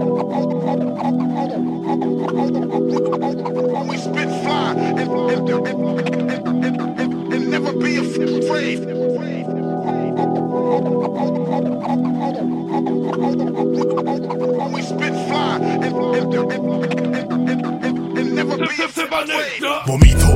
We spit fly and, and, and, and, and never be afraid. We spit fly and never be afraid. Vomito,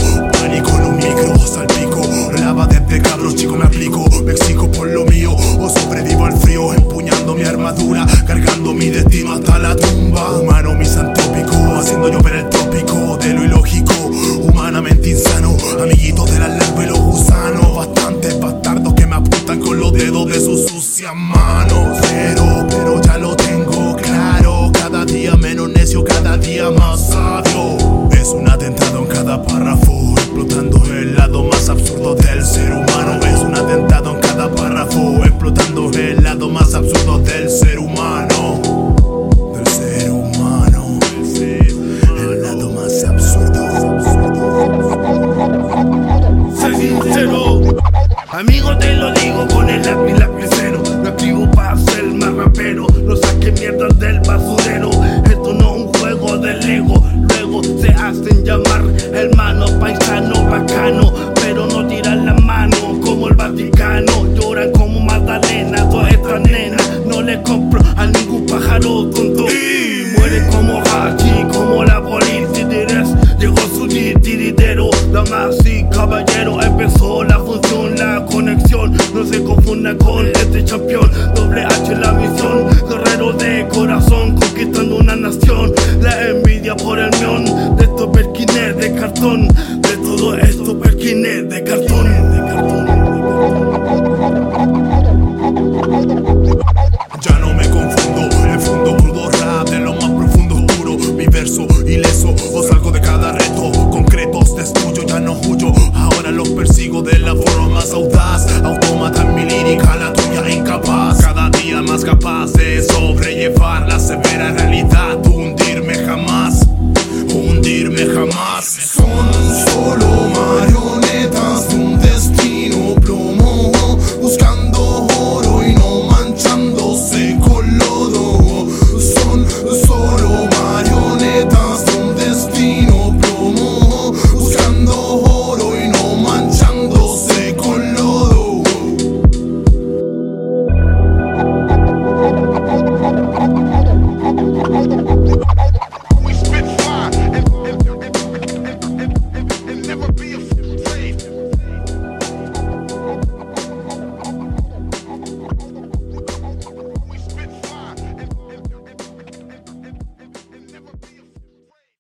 sus sucias manos Pero, ya lo tengo claro. Cada día menos necio, cada día más sabio. Es un atentado en cada párrafo Explotando el lado más absurdo del ser humano. Es un atentado en cada párrafo Explotando el lado más absurdo del ser humano. Del ser humano. El lado más absurdo. Sé sincero, amigo te lo digo con el lápiz del basurero. Esto no es un juego de Lego, luego se hacen llamar hermano, paisano, bacano, pero no tiran la mano como el Vaticano. Lloran como Magdalena, todas estas nenas. No le compro a ningún pájaro tonto. Y muere como Hachi, como la policía. Llegó su titiritero, damas y caballero. Empezó la función, la conexión. No se confunda con este campeón. Doble H la misión. Corazón, conquistando una nación. La envidia por el mión de estos perquines de cartón.